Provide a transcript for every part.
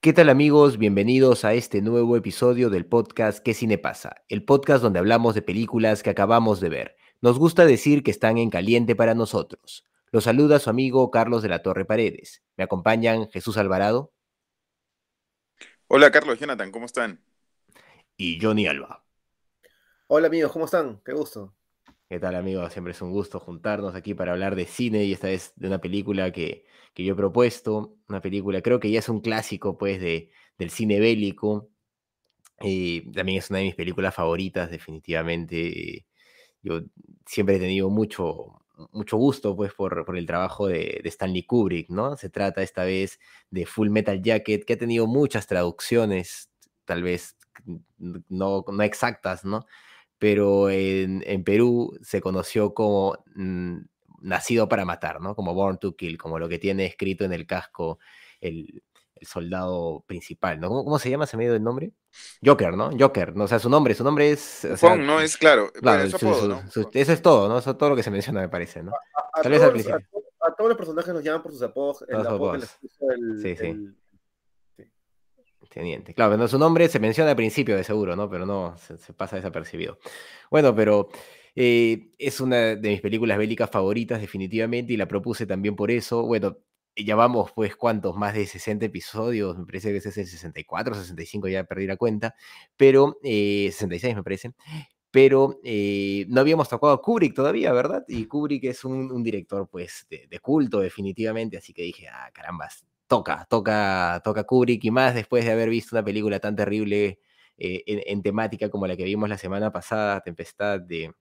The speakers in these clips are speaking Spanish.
¿Qué tal amigos? Bienvenidos a este nuevo episodio del podcast ¿Qué cine pasa? El podcast donde hablamos de películas que acabamos de ver. Nos gusta decir que están en caliente para nosotros. Los saluda su amigo Carlos de la Torre Paredes. Me acompañan Jesús Alvarado. Hola Carlos, Jonathan, ¿cómo están? Y Johnny Alba. Hola amigos, ¿cómo están? Qué gusto. ¿Qué tal amigos? Siempre es un gusto juntarnos aquí para hablar de cine y esta vez de una película que, que yo he propuesto, una película creo que ya es un clásico pues de, del cine bélico. también es una de mis películas favoritas, definitivamente. Yo siempre he tenido mucho, mucho gusto pues por, por el trabajo de, de, Stanley Kubrick, ¿no? Se trata esta vez de Full Metal Jacket, que ha tenido muchas traducciones, tal vez no, no exactas, ¿no? Pero en, en, Perú se conoció como mm, Nacido para Matar, ¿no? Como Born to Kill, como lo que tiene escrito en el casco el, el soldado principal, ¿no? ¿Cómo, ¿Cómo, se llama? ¿Se me dio el nombre? Joker, ¿no? Joker, ¿no? O sea, su nombre, su nombre es... O sea, no es claro. claro eso, su, apodo, su, ¿no? su, eso es todo, ¿no? Eso es todo lo que se menciona, me parece, ¿no? A, a Tal vez al todos, principio. a, a, todos los personajes los llaman por sus apodos. El apodo que apodos. les puso el, Sí, sí. el- Teniente. Claro, pero su nombre se menciona al principio, de seguro, ¿no? Pero no, se, se pasa desapercibido. Bueno, pero eh, es una de mis películas bélicas favoritas, definitivamente, y la propuse también por eso. Bueno, ya vamos, pues, ¿cuántos? Más de 60 episodios, me parece que ese es el 64, 65, ya perdí la cuenta, pero eh, 66 me parece. Pero eh, no habíamos tocado a Kubrick todavía, ¿verdad? Y Kubrick es un, un director, pues, de, de, culto, definitivamente, así que dije, ah, carambas, toca, toca, toca Kubrick y más después de haber visto una película tan terrible eh, en, en, temática como la que vimos la semana pasada, Tempestad de,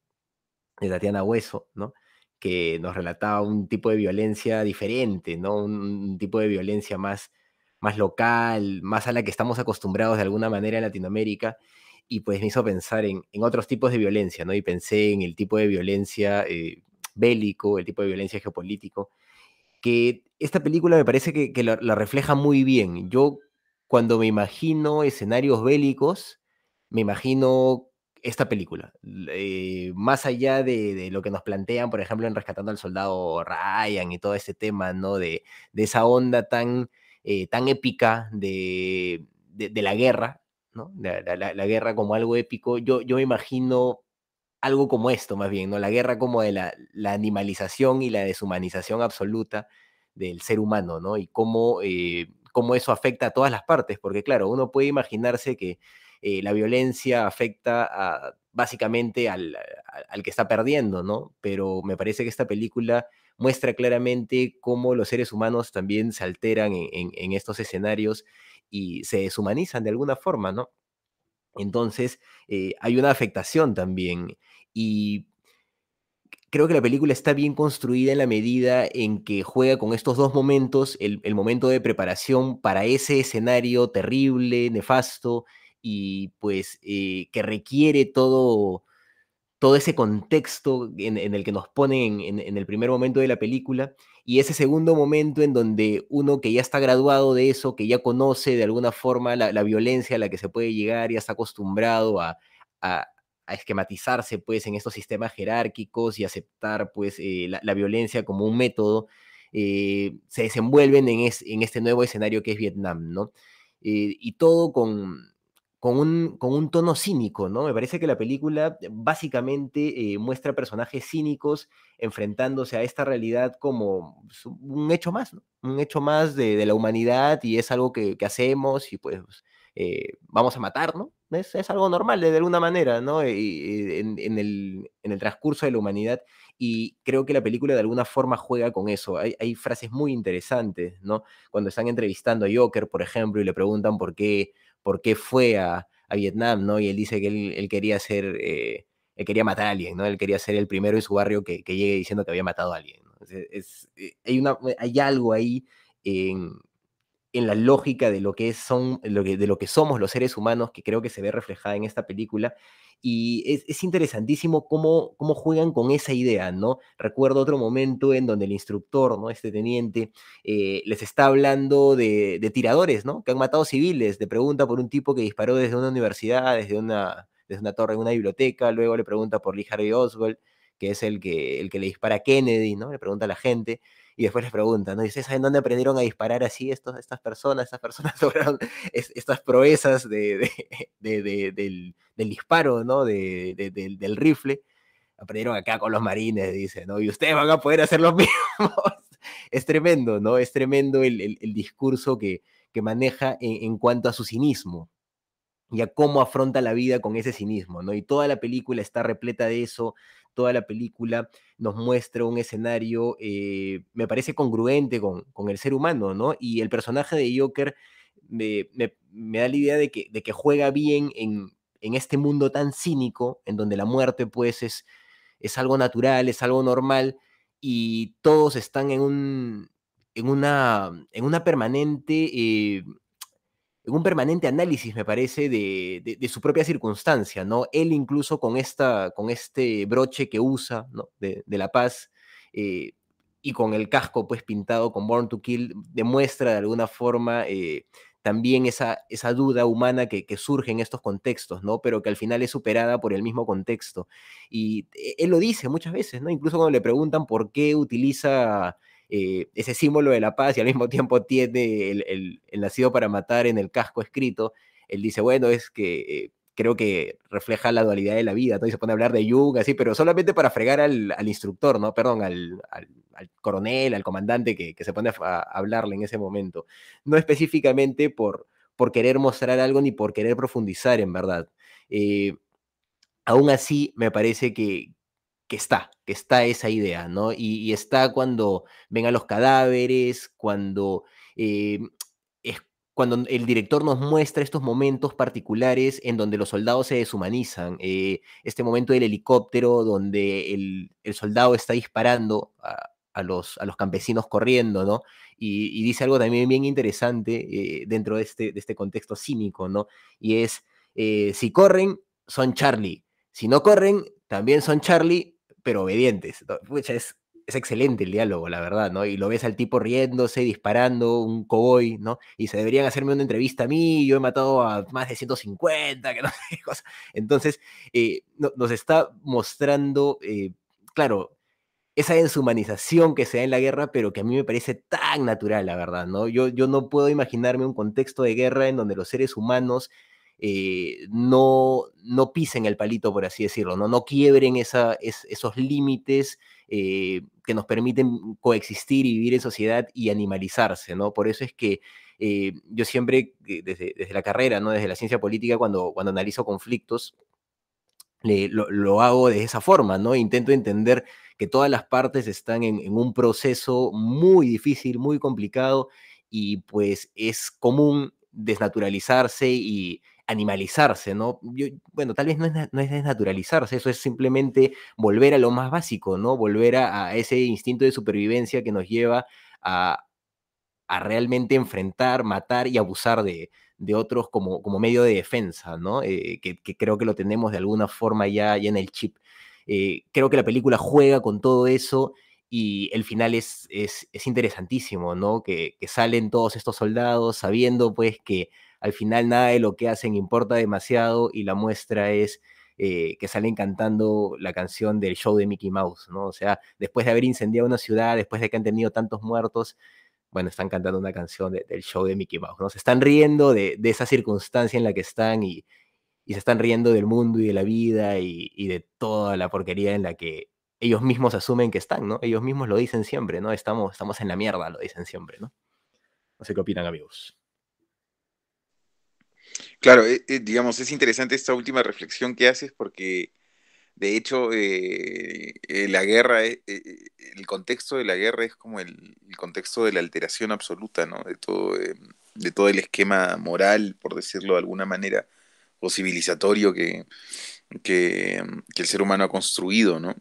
de Tatiana Hueso, ¿no? Que nos relataba un tipo de violencia diferente, ¿no? Un, un, tipo de violencia más, más local, más a la que estamos acostumbrados de alguna manera en Latinoamérica. Y pues me hizo pensar en, en otros tipos de violencia, ¿no? Y pensé en el tipo de violencia eh, bélico, el tipo de violencia geopolítico, que esta película me parece que, que la, refleja muy bien. Yo cuando me imagino escenarios bélicos, me imagino esta película. Eh, más allá de, de, lo que nos plantean, por ejemplo, en Rescatando al Soldado Ryan y todo ese tema, ¿no? De, de esa onda tan, eh, tan épica de, de, de, la guerra, ¿no? La, la, la, guerra como algo épico. Yo, yo me imagino algo como esto, más bien, ¿no? La guerra como de la, animalización y la deshumanización absoluta del ser humano, ¿no? Y cómo, eh, cómo eso afecta a todas las partes, porque claro, uno puede imaginarse que eh, la violencia afecta básicamente al, al, que está perdiendo, ¿no? Pero me parece que esta película muestra claramente cómo los seres humanos también se alteran en, en, en estos escenarios y se deshumanizan de alguna forma, ¿no? Entonces, eh, hay una afectación también. Y creo que la película está bien construida en la medida en que juega con estos dos momentos, el, momento de preparación para ese escenario terrible, nefasto, y pues eh, que requiere todo, todo ese contexto en, el que nos ponen en, el primer momento de la película, y ese segundo momento en donde uno que ya está graduado de eso, que ya conoce de alguna forma la, violencia a la que se puede llegar, ya está acostumbrado a, a esquematizarse pues en estos sistemas jerárquicos y aceptar pues eh, la, violencia como un método, eh, se desenvuelven en, es, en, este nuevo escenario que es Vietnam, ¿no? Eh, y todo con, con, un, con un, tono cínico, ¿no? Me parece que la película básicamente eh, muestra personajes cínicos enfrentándose a esta realidad como un hecho más. Un hecho más de, de, la humanidad y es algo que, que hacemos y pues eh, vamos a matar, ¿no? Es, es, algo normal de, alguna manera, ¿no? Y, en, en, el, en, el, transcurso de la humanidad. Y creo que la película de alguna forma juega con eso. Hay, hay, frases muy interesantes, ¿no? Cuando están entrevistando a Joker, por ejemplo, y le preguntan por qué, por qué fue a, a Vietnam, ¿no? Y él dice que él, él quería ser, eh, él quería matar a alguien, ¿no? Él quería ser el primero en su barrio que, que llegue diciendo que había matado a alguien. ¿no? Es, es, eh, hay, una, hay algo ahí en, en la lógica de lo que, son, lo que, de lo que somos los seres humanos, que creo que se ve reflejada en esta película. Y es, interesantísimo cómo, cómo, juegan con esa idea, ¿no? Recuerdo otro momento en donde el instructor, ¿no? Este teniente, eh, les está hablando de, tiradores, ¿no? Que han matado civiles. Le pregunta por un tipo que disparó desde una universidad, desde una, desde una torre en una biblioteca. Luego le pregunta por Lee Harvey Oswald, que es el que, el que le dispara a Kennedy, ¿no? Le pregunta a la gente y después les pregunta, ¿no? Dice, ¿saben dónde aprendieron a disparar así estos, estas personas? Estas personas lograron estas proezas de, del, disparo, ¿no? del rifle. Aprendieron acá con los marines, dice, ¿no? Y ustedes van a poder hacer lo mismo. es tremendo, ¿no? Es tremendo el, discurso que, que maneja en, en, cuanto a su cinismo y a cómo afronta la vida con ese cinismo, ¿no? Y toda la película está repleta de eso, toda la película nos muestra un escenario, eh, me parece congruente con, el ser humano, ¿no? Y el personaje de Joker me, da la idea de que, de que juega bien en, este mundo tan cínico, en donde la muerte, pues, es, es algo natural, es algo normal, y todos están en un, en una, en una permanente eh, en un permanente análisis, me parece, de, su propia circunstancia, ¿no? Él incluso con, esta, con este broche que usa, ¿no? De, la paz, eh, y con el casco pues pintado con Born to Kill, demuestra de alguna forma eh, también esa, duda humana que, que, surge en estos contextos, ¿no? Pero que al final es superada por el mismo contexto. Y eh, él lo dice muchas veces, ¿no? Incluso cuando le preguntan por qué utiliza eh, ese símbolo de la paz y al mismo tiempo tiene el, nacido para matar en el casco escrito, él dice, bueno, es que eh, creo que refleja la dualidad de la vida, ¿no? Y se pone a hablar de Jung, así, pero solamente para fregar al, instructor, ¿no? Perdón, al, coronel, al comandante que, se pone a, hablarle en ese momento. No específicamente por, por querer mostrar algo ni por querer profundizar, en verdad. Eh, aún así, me parece que, que está, que está esa idea, ¿no? Y, está cuando ven a los cadáveres, cuando, eh, es, cuando el director nos muestra estos momentos particulares en donde los soldados se deshumanizan. Eh, este momento del helicóptero donde el, soldado está disparando a, los, a los campesinos corriendo, ¿no? Y, dice algo también bien interesante eh, dentro de este, de este contexto cínico, ¿no? Y es, si corren, son Charlie. Si no corren, también son Charlie, pero obedientes. es, excelente el diálogo, la verdad, ¿no? Y lo ves al tipo riéndose, disparando, un cowboy, ¿no? Y se deberían hacerme una entrevista a mí, yo he matado a más de 150, que no sé cosa. Entonces, eh, nos está mostrando, eh, claro, esa deshumanización que se da en la guerra, pero que a mí me parece tan natural, la verdad, ¿no? Yo, yo no puedo imaginarme un contexto de guerra en donde los seres humanos eh, no, no pisen el palito, por así decirlo, no, no quiebren esos límites eh, que nos permiten coexistir y vivir en sociedad y animalizarse, ¿no? Por eso es que eh, yo siempre, desde, desde, la carrera, ¿no? Desde la ciencia política, cuando, cuando analizo conflictos, lo, hago de esa forma, ¿no? Intento entender que todas las partes están en un proceso muy difícil, muy complicado, y pues es común desnaturalizarse y, animalizarse, ¿no? bueno, tal vez no es, no es, desnaturalizarse, eso es simplemente volver a lo más básico, ¿no? Volver a, ese instinto de supervivencia que nos lleva a, realmente enfrentar, matar y abusar de, otros como, como, medio de defensa, ¿no? Eh, que, creo que lo tenemos de alguna forma ya, ya en el chip. Eh, creo que la película juega con todo eso y el final es, es, interesantísimo, ¿no? Que, salen todos estos soldados sabiendo pues que al final nada de lo que hacen importa demasiado y la muestra es eh, que salen cantando la canción del show de Mickey Mouse, ¿no? O sea, después de haber incendiado una ciudad, después de que han tenido tantos muertos, bueno, están cantando una canción del show de Mickey Mouse, ¿no? Se están riendo de, esa circunstancia en la que están y, se están riendo del mundo y de la vida y, y, de toda la porquería en la que ellos mismos asumen que están, ¿no? Ellos mismos lo dicen siempre, ¿no? Estamos, estamos en la mierda, lo dicen siempre, ¿no? No sé qué opinan, amigos. Claro, eh, eh, digamos, es interesante esta última reflexión que haces porque, de hecho, eh, la guerra, el contexto de la guerra es como el, contexto de la alteración absoluta, ¿no? De todo, de todo el esquema moral, por decirlo de alguna manera, o civilizatorio que, que, que el ser humano ha construido, ¿no?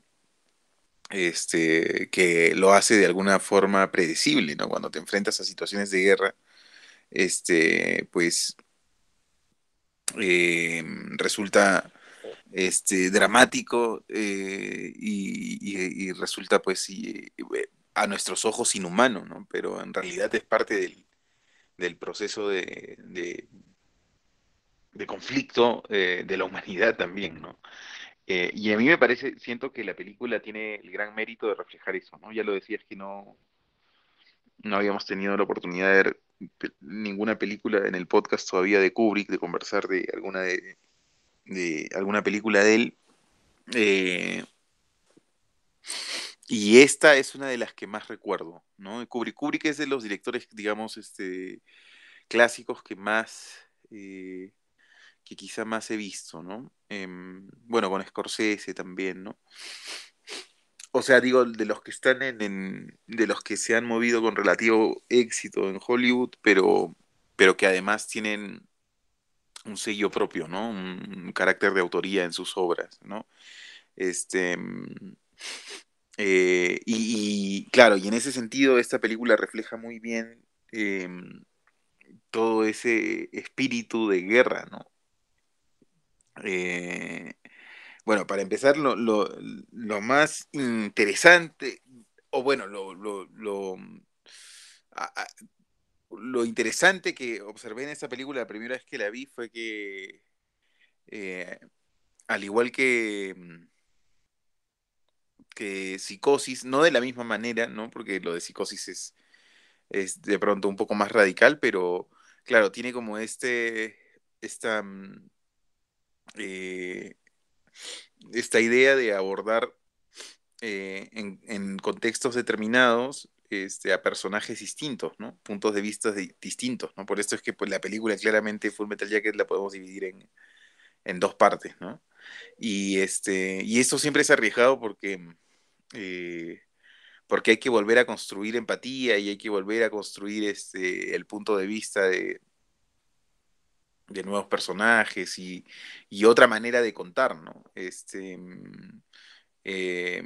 Este, que lo hace de alguna forma predecible, ¿no? Cuando te enfrentas a situaciones de guerra, este, pues, eh, resulta este, dramático eh, y, resulta, pues, a nuestros ojos inhumano, ¿no? Pero en realidad es parte del, proceso de, de, conflicto eh, de la humanidad también, ¿no? Eh, y a mí me parece, siento que la película tiene el gran mérito de reflejar eso, ¿no? Ya lo decías que no, no habíamos tenido la oportunidad de ver ninguna película en el podcast todavía de Kubrick, de conversar de alguna de, de alguna película de él. Eh, y esta es una de las que más recuerdo, ¿no? Kubrick, Kubrick es de los directores, digamos, este, clásicos que más, eh, que quizá más he visto, ¿no? Em, bueno, con Scorsese también, ¿no? O sea, digo, de los que están en, de los que se han movido con relativo éxito en Hollywood, pero, pero que además tienen un sello propio, ¿no? Un, carácter de autoría en sus obras, ¿no? Este, eh, y, claro, y en ese sentido esta película refleja muy bien em, todo ese espíritu de guerra, ¿no? Eh, bueno, para empezar, lo, más interesante, o bueno, lo, lo, lo interesante que observé en esta película la primera vez que la vi fue que, eh, al igual que, mm, que Psicosis, no de la misma manera, ¿no? Porque lo de Psicosis es, es de pronto un poco más radical, pero claro, tiene como este, esta, mm, eh, esta idea de abordar eh, en, contextos determinados este, a personajes distintos, ¿no? Puntos de vista distintos, ¿no? Por esto es que pues, la película claramente Full Metal Jacket la podemos dividir en, en dos partes, ¿no? Y, este, y esto siempre es arriesgado porque, eh, porque hay que volver a construir empatía y hay que volver a construir este, el punto de vista de, de nuevos personajes y, y, otra manera de contar, ¿no? Este, eh,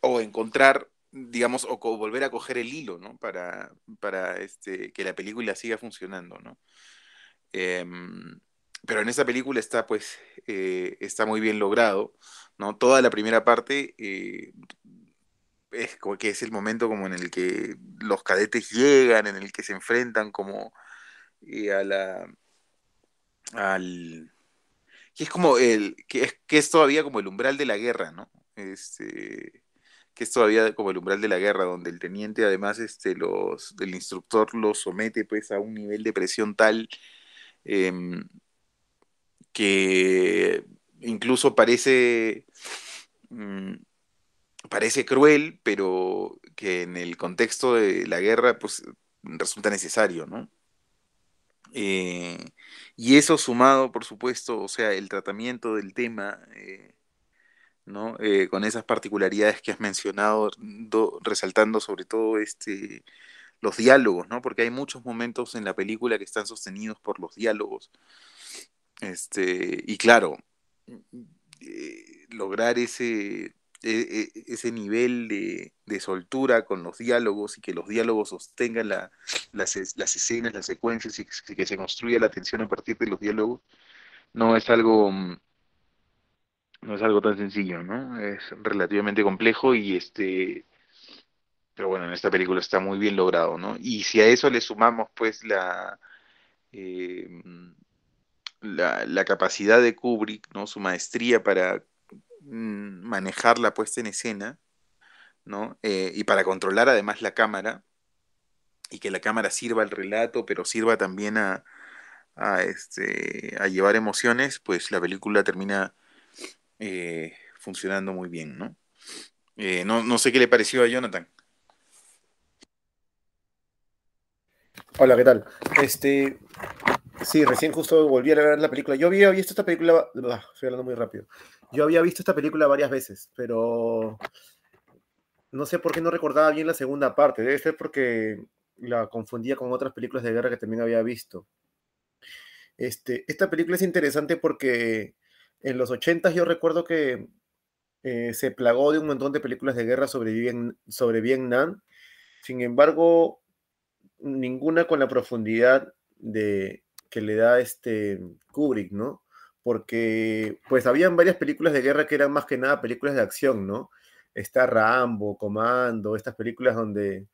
o encontrar digamos, o volver a coger el hilo, ¿no? Para, para este, que la película siga funcionando, ¿no? Em, pero en esa película está, pues, eh, está muy bien logrado, ¿no? Toda la primera parte eh, es como que es el momento como en el que los cadetes llegan, en el que se enfrentan como eh, a la... al... que es como el... que es, que es todavía como el umbral de la guerra, ¿no? Este que es todavía como el umbral de la guerra, donde el teniente además este, los, el instructor los somete pues a un nivel de presión tal em, que incluso parece, mm, parece cruel, pero que en el contexto de la guerra pues resulta necesario, ¿no? Eh, y eso sumado, por supuesto, o sea, el tratamiento del tema, eh, ¿no? Eh, con esas particularidades que has mencionado, resaltando sobre todo este, los diálogos, ¿no? Porque hay muchos momentos en la película que están sostenidos por los diálogos. Este, y claro, eh, lograr ese, e, e, ese nivel de, soltura con los diálogos y que los diálogos sostengan las, escenas, las secuencias y que se construya la atención a partir de los diálogos, no es algo mm, no es algo tan sencillo, ¿no? Es relativamente complejo y este, pero bueno, en esta película está muy bien logrado, ¿no? Y si a eso le sumamos pues la, eh, la, capacidad de Kubrick, ¿no? Su maestría para mm, manejar la puesta en escena, ¿no? Eh, y para controlar además la cámara, y que la cámara sirva al relato, pero sirva también a, a, este, a llevar emociones, pues la película termina eh, funcionando muy bien, ¿no? Eh, ¿no? ¿no? sé qué le pareció a Jonathan. Hola, ¿qué tal? Este, sí, recién justo volví a ver la película. Yo había visto esta película, estoy hablando muy rápido. Yo había visto esta película varias veces, pero no sé por qué no recordaba bien la segunda parte. Debe ser porque la confundía con otras películas de guerra que también había visto. Este, esta película es interesante porque en los 80 yo recuerdo que eh, se plagó de un montón de películas de guerra sobre, sobre Vietnam. Sin embargo, ninguna con la profundidad de, que le da este Kubrick, ¿no? Porque pues habían varias películas de guerra que eran más que nada películas de acción, ¿no? Está Rambo, Comando, estas películas donde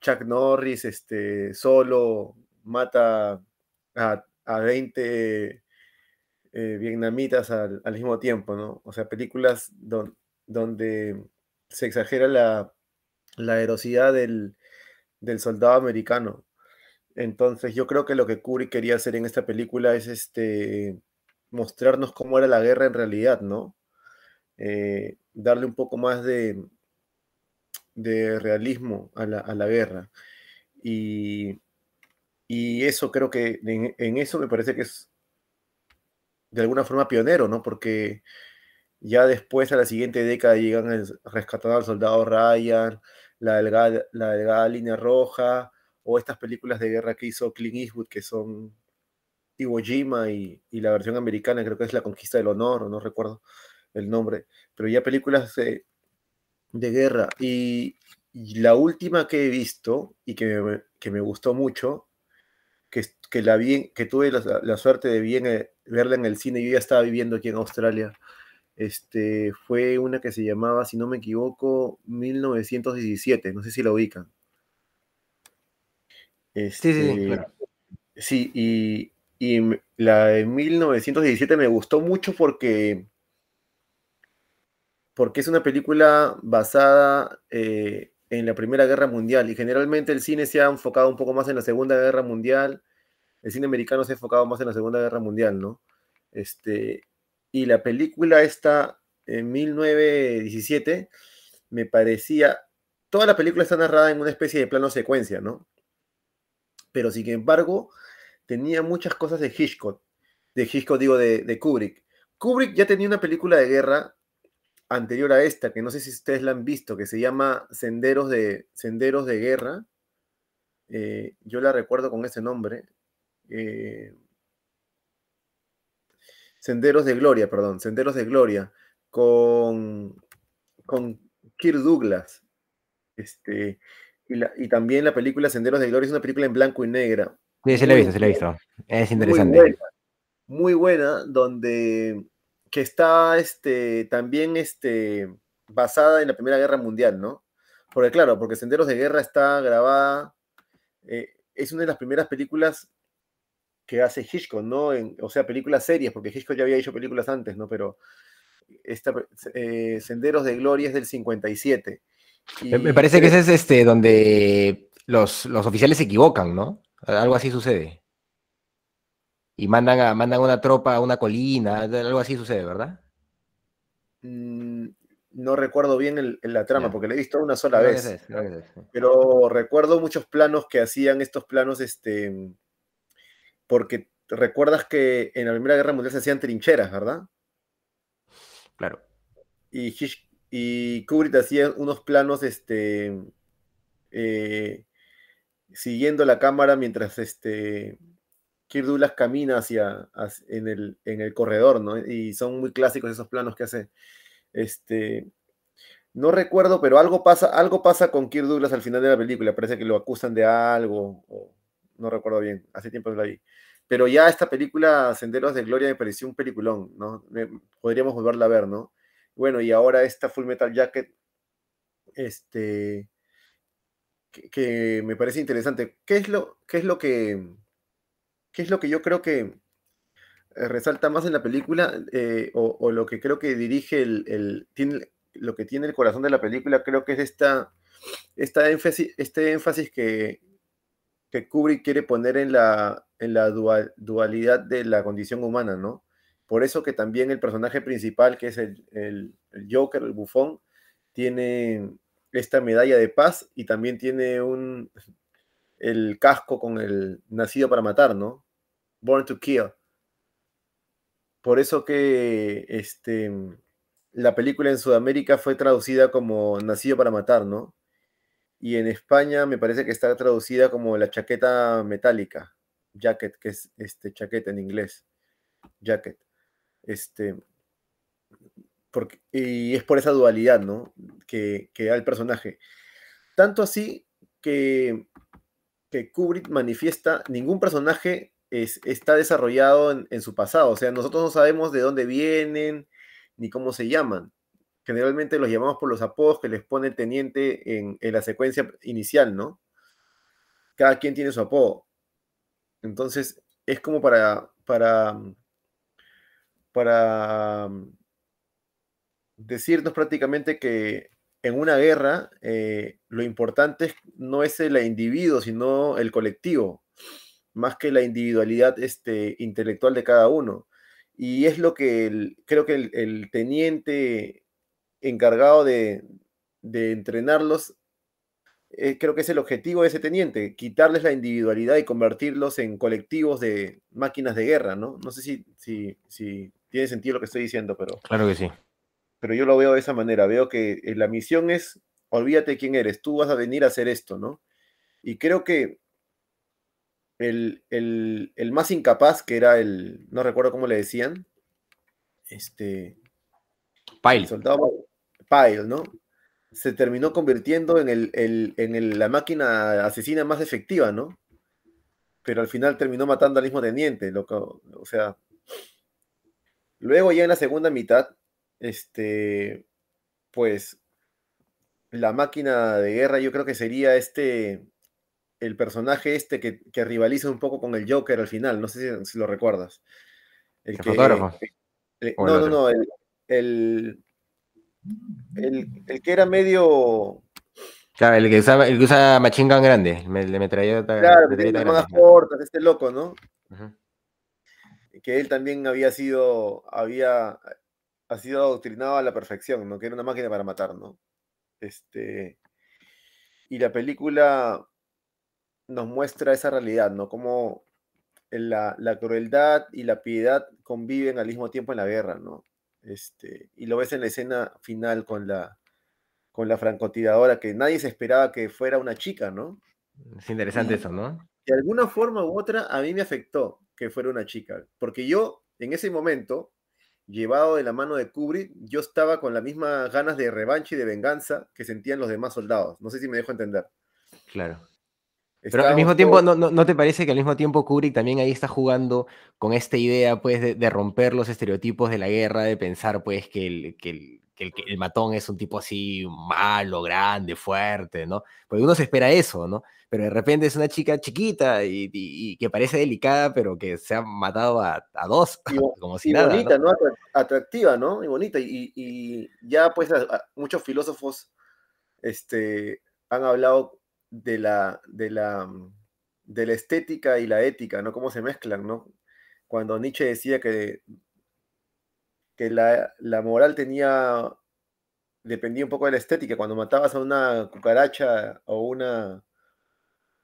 Chuck Norris este, solo mata a, a 20 eh, vietnamitas al, mismo tiempo, ¿no? O sea, películas don, donde se exagera la, la erosidad del, del, soldado americano. Entonces, yo creo que lo que Kubrick quería hacer en esta película es este, mostrarnos cómo era la guerra en realidad, ¿no? Eh, darle un poco más de, realismo a la, guerra. Y, eso creo que en, eso me parece que es de alguna forma pionero, ¿no? Porque ya después, a la siguiente década, llegan rescatando al soldado Ryan, la delgada, la delgada línea roja, o estas películas de guerra que hizo Clint Eastwood, que son Iwo Jima y, y, la versión americana, creo que es La Conquista del Honor, no recuerdo el nombre, pero ya películas de, de guerra. Y, y, la última que he visto y que me, que me gustó mucho, que, que, la vi, que tuve la, la suerte de bien, eh, verla en el cine, yo ya estaba viviendo aquí en Australia, este, fue una que se llamaba, si no me equivoco, 1917, no sé si la ubican. Este, sí, sí, claro. sí y, y, la de 1917 me gustó mucho porque, porque es una película basada eh, en la Primera Guerra Mundial y generalmente el cine se ha enfocado un poco más en la Segunda Guerra Mundial, el cine americano se ha enfocado más en la Segunda Guerra Mundial, ¿no? Este, y la película esta, en 1917, me parecía, toda la película está narrada en una especie de plano secuencia, ¿no? Pero sin embargo, tenía muchas cosas de Hitchcock, de Hitchcock digo, de, de Kubrick. Kubrick ya tenía una película de guerra anterior a esta, que no sé si ustedes la han visto, que se llama Senderos de, Senderos de Guerra. Eh, yo la recuerdo con ese nombre. Eh, Senderos de Gloria, perdón, Senderos de Gloria, con, con Kirk Douglas. Este, y, la, y, también la película Senderos de Gloria es una película en blanco y negra. Sí, se la he visto, se la he visto. Es interesante. Muy buena, muy buena donde que está este, también este, basada en la Primera Guerra Mundial, ¿no? Porque claro, porque Senderos de Guerra está grabada, eh, es una de las primeras películas que hace Hitchcock, ¿no? En, o sea, películas serias, porque Hitchcock ya había hecho películas antes, ¿no? Pero esta, eh, Senderos de Gloria es del 57. Y Me parece que ese es este donde los, los oficiales se equivocan, ¿no? Algo así sucede. Y mandan, a, mandan una tropa a una colina, algo así sucede, ¿verdad? Mm, no recuerdo bien el, la trama, yeah. porque la he visto una sola vez. Es, es, es, pero recuerdo muchos planos que hacían estos planos, este, porque recuerdas que en la Primera Guerra Mundial se hacían trincheras, ¿verdad? Claro. Y, y Kubrick hacía unos planos, este, eh, siguiendo la cámara mientras este, Kirk Douglas camina hacia, en, el, en, el, corredor, ¿no? Y son muy clásicos esos planos que hace. Este, no recuerdo, pero algo pasa, algo pasa con Kirk Douglas al final de la película. Parece que lo acusan de algo, no recuerdo bien, hace tiempo que la vi. Pero ya esta película, Senderos de Gloria, me pareció un peliculón, ¿no? Podríamos volverla a ver, ¿no? Bueno, y ahora esta Full Metal Jacket, este, que, me parece interesante. ¿Qué es lo, qué es lo que, qué es lo que yo creo que resalta más en la película, eh, o, lo que creo que dirige el, el, lo que tiene el corazón de la película, creo que es esta, esta énfasis, este énfasis que, que Kubrick quiere poner en la, en la dual, dualidad de la condición humana, ¿no? Por eso que también el personaje principal, que es el, el, el, Joker, el bufón, tiene esta medalla de paz y también tiene un, el casco con el nacido para matar, ¿no? Born to Kill. Por eso que este, la película en Sudamérica fue traducida como Nacido para matar, ¿no? y en España me parece que está traducida como la chaqueta metálica, jacket, que es este chaqueta en inglés, jacket. Este, y es por esa dualidad, ¿no? Que, que da el personaje. Tanto así que que Kubrick manifiesta, ningún personaje es, está desarrollado en, en, su pasado. O sea, nosotros no sabemos de dónde vienen ni cómo se llaman. Generalmente los llamamos por los apodos que les pone el teniente en, en la secuencia inicial, ¿no? Cada quien tiene su apodo. Entonces, es como para, para, para decirnos prácticamente que en una guerra eh, lo importante no es el individuo, sino el colectivo, más que la individualidad este, intelectual de cada uno. Y es lo que el, creo que el, teniente encargado de, de entrenarlos, eh, creo que es el objetivo de ese teniente, quitarles la individualidad y convertirlos en colectivos de máquinas de guerra, ¿no? No sé si, si tiene sentido lo que estoy diciendo, pero... Claro que sí pero yo lo veo de esa manera, veo que eh, la misión es, olvídate quién eres, tú vas a venir a hacer esto, ¿no? Y creo que el, el, el más incapaz, que era el, no recuerdo cómo le decían, este... Pyle. Soldado Pyle, ¿no? Se terminó convirtiendo en, el, el, en el, la máquina asesina más efectiva, ¿no? Pero al final terminó matando al mismo teniente, lo que, o sea... Luego ya en la segunda mitad, este, pues la máquina de guerra yo creo que sería este, el personaje este que, que rivaliza un poco con el Joker al final, no sé si, si lo recuerdas. El, ¿El que, fotógrafo? El, no, no, no, el, el, el, que era medio... Claro, el que usa, el que usa Machine Gun grande, el de metralleta. Claro, de más cortas, este loco, ¿no? Uh -huh. Que él también había sido, había, ha sido adoctrinado a la perfección, ¿no? Que era una máquina para matar, ¿no? Este, y la película nos muestra esa realidad, ¿no? Como la, la, crueldad y la piedad conviven al mismo tiempo en la guerra, ¿no? Este, y lo ves en la escena final con la, con la francotiradora, que nadie se esperaba que fuera una chica, ¿no? Es interesante y, eso, ¿no? De alguna forma u otra, a mí me afectó que fuera una chica, porque yo, en ese momento, llevado de la mano de Kubrick, yo estaba con las mismas ganas de revancha y de venganza que sentían los demás soldados. No sé si me dejo entender. Claro. Pero al mismo tiempo, ¿no, ¿no, te parece que al mismo tiempo Kubrick también ahí está jugando con esta idea, pues, de, de romper los estereotipos de la guerra, de pensar, pues, que el, que el, que el, matón es un tipo así malo, grande, fuerte, ¿no? Porque uno se espera eso, ¿no? Pero de repente es una chica chiquita y, y, y que parece delicada, pero que se ha matado a, a dos, y, como si nada. bonita, ¿no? Atractiva, ¿no? Y bonita. Y, y ya, pues, a, a muchos filósofos este, han hablado de la, de la, de la estética y la ética, ¿no? Cómo se mezclan, ¿no? Cuando Nietzsche decía que, que la, la moral tenía, dependía un poco de la estética, cuando matabas a una cucaracha o una,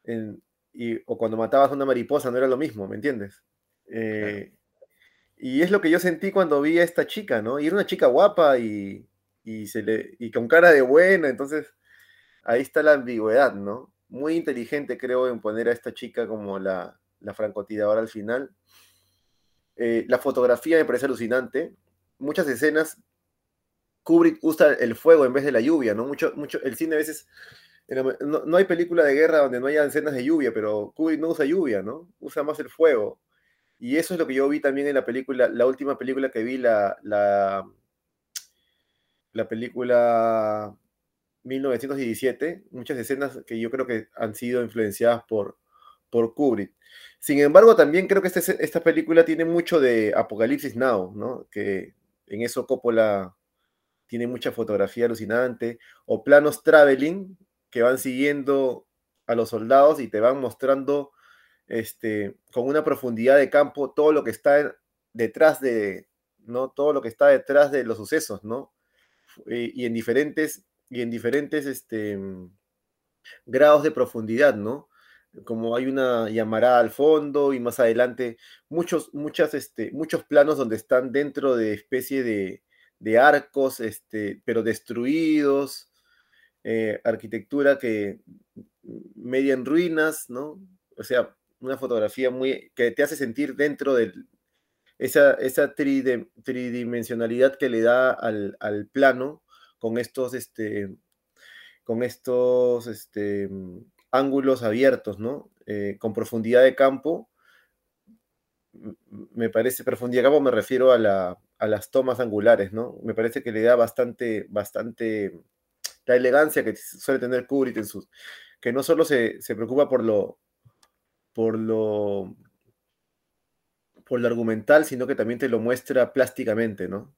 en, y, o cuando matabas a una mariposa no era lo mismo, ¿me entiendes? Eh, claro. Y es lo que yo sentí cuando vi a esta chica, ¿no? Y era una chica guapa y, y, se le, y con cara de buena, entonces ahí está la ambigüedad, ¿no? Muy inteligente, creo, en poner a esta chica como la, la francotiradora al final. Eh, la fotografía me parece alucinante. Muchas escenas, Kubrick usa el fuego en vez de la lluvia, ¿no? Mucho, mucho, el cine a veces. No, no, hay película de guerra donde no haya escenas de lluvia, pero Kubrick no usa lluvia, ¿no? Usa más el fuego. Y eso es lo que yo vi también en la película, la última película que vi, la, la, la película 1917, muchas escenas que yo creo que han sido influenciadas por, por Kubrick. Sin embargo, también creo que este, esta película tiene mucho de Apocalipsis Now, ¿no? Que en eso Coppola tiene mucha fotografía alucinante, o planos traveling que van siguiendo a los soldados y te van mostrando este, con una profundidad de campo todo lo que está detrás de, ¿no? Todo lo que está detrás de los sucesos, ¿no? Y, y en diferentes y en diferentes este, grados de profundidad, ¿no? Como hay una llamarada al fondo y más adelante muchos, muchas, este, muchos planos donde están dentro de especie de, arcos, este, pero destruidos, eh, arquitectura que media en ruinas, ¿no? O sea, una fotografía muy que te hace sentir dentro de esa, esa tridimensionalidad que le da al, al plano con estos, este, con estos este, ángulos abiertos, ¿no? eh, con profundidad de campo, me parece, profundidad de campo me refiero a, las tomas angulares, ¿no? Me parece que le da bastante, bastante, la elegancia que suele tener Kubrick en sus, que no solo se, se preocupa por lo, por lo, por lo argumental, sino que también te lo muestra plásticamente, ¿no?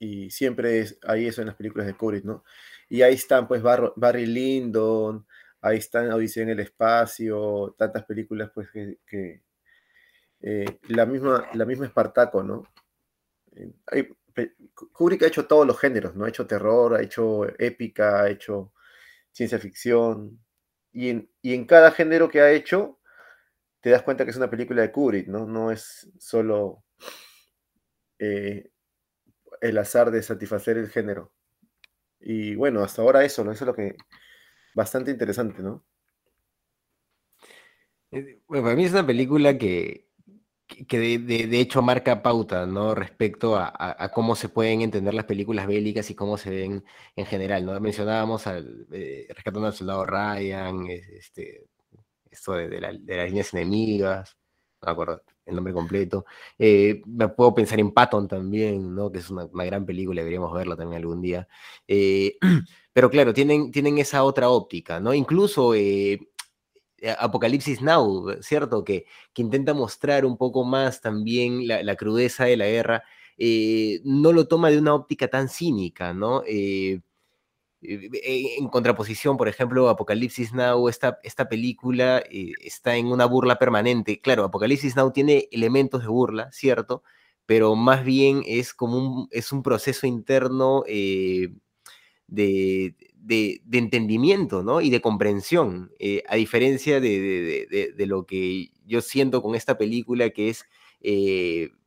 Y siempre hay eso en las películas de Kubrick, ¿no? Y ahí están, pues, Barry Lyndon, ahí están Odisea en el espacio, tantas películas, pues, que, eh, la, misma, la misma Espartaco, ¿no? Eh, Kubrick ha hecho todos los géneros, ¿no? Ha hecho terror, ha hecho épica, ha hecho ciencia ficción, y en, y en cada género que ha hecho, te das cuenta que es una película de Kubrick, ¿no? No es solo eh, el azar de satisfacer el género. Y bueno, hasta ahora eso, ¿no? Eso es lo que. Bastante interesante, ¿no? Eh, bueno, para mí es una película que, que de, hecho marca pauta, ¿no? Respecto a, cómo se pueden entender las películas bélicas y cómo se ven en general, ¿no? Mencionábamos al eh, Rescatando al Soldado Ryan, este, esto de, las líneas enemigas, me acuerdo el nombre completo. Eh, puedo pensar en Patton también, ¿no? Que es una, gran película, deberíamos verla también algún día. Eh, pero claro, tienen, tienen esa otra óptica, ¿no? Incluso eh, Apocalipsis Now, ¿cierto? Que, que, intenta mostrar un poco más también la, crudeza de la guerra. no lo toma de una óptica tan cínica, ¿no? Eh, en contraposición, por ejemplo, Apocalipsis Now, esta, esta película eh, está en una burla permanente. Claro, Apocalipsis Now tiene elementos de burla, ¿cierto? Pero más bien es como un, es un proceso interno eh, de, entendimiento, ¿no? Y de comprensión, a diferencia de, de, lo que yo siento con esta película, que es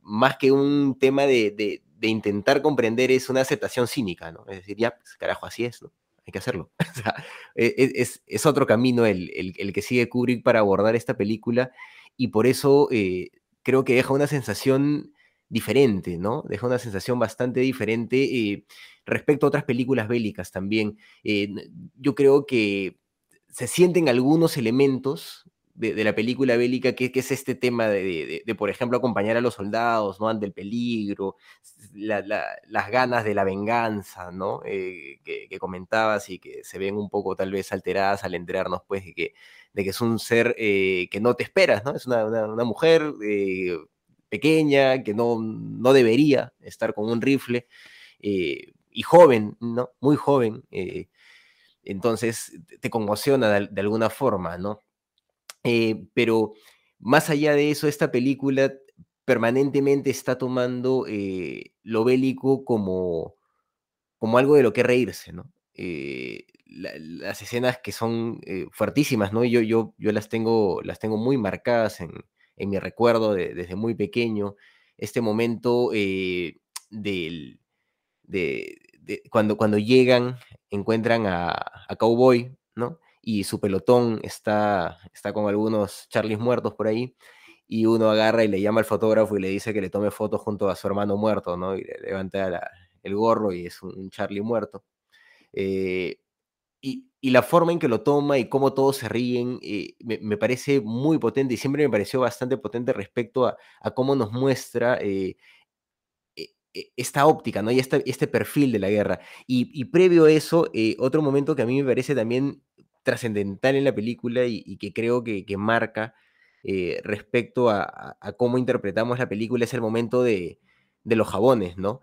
más que un tema de, de intentar comprender es una aceptación cínica, ¿no? Es decir, ya, pues, carajo, así es, ¿no? Hay que hacerlo. e, e, es, es, otro camino el, el, que sigue Kubrick para abordar esta película y por eso eh, creo que deja una sensación diferente, ¿no? Deja una sensación bastante diferente eh, respecto a otras películas bélicas también. Eh, yo creo que se sienten algunos elementos de, la película bélica, que, es este tema de, por ejemplo, acompañar a los soldados, ¿no? Ante el peligro, las ganas de la venganza, ¿no? Eh, que, comentabas y que se ven un poco tal vez alteradas al enterarnos, pues, de que, de que es un ser eh, que no te esperas, ¿no? Es una, mujer eh, pequeña que no, no debería estar con un rifle y joven, ¿no? Muy joven. entonces te conmociona de alguna forma, ¿no? Eh, pero más allá de eso, esta película permanentemente está tomando eh, lo bélico como, como algo de lo que reírse, ¿no? Eh, las escenas que son fuertísimas, ¿no? Yo, yo, yo las, tengo, las tengo muy marcadas en, mi recuerdo desde muy pequeño. Este momento del, de, cuando, cuando llegan, encuentran a, a Cowboy, ¿no? Y su pelotón está, está con algunos Charlies muertos por ahí, y uno agarra y le llama al fotógrafo y le dice que le tome fotos junto a su hermano muerto, ¿no? Y le levanta el gorro y es un, Charlie muerto. Eh, y, la forma en que lo toma y cómo todos se ríen eh, me, parece muy potente y siempre me pareció bastante potente respecto a, cómo nos muestra eh, e, e, esta óptica, ¿no? Y este, este perfil de la guerra. Y, y previo a eso, otro momento que a mí me parece también trascendental en la película y, que creo que, marca eh, respecto a, cómo interpretamos la película es el momento de, los jabones, ¿no?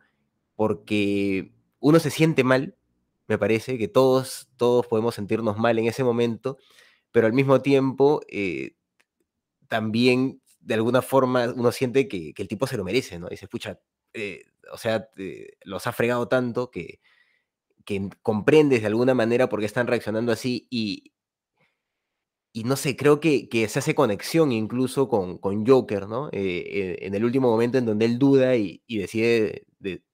Porque uno se siente mal, me parece, que todos, todos podemos sentirnos mal en ese momento, pero al mismo tiempo eh, también de alguna forma uno siente que, el tipo se lo merece, ¿no? Y se escucha, eh, o sea, los ha fregado tanto que, que comprendes de alguna manera por qué están reaccionando así y, y no sé, creo que, se hace conexión incluso con, con Joker, ¿no? Eh, eh, en el último momento en donde él duda y, decide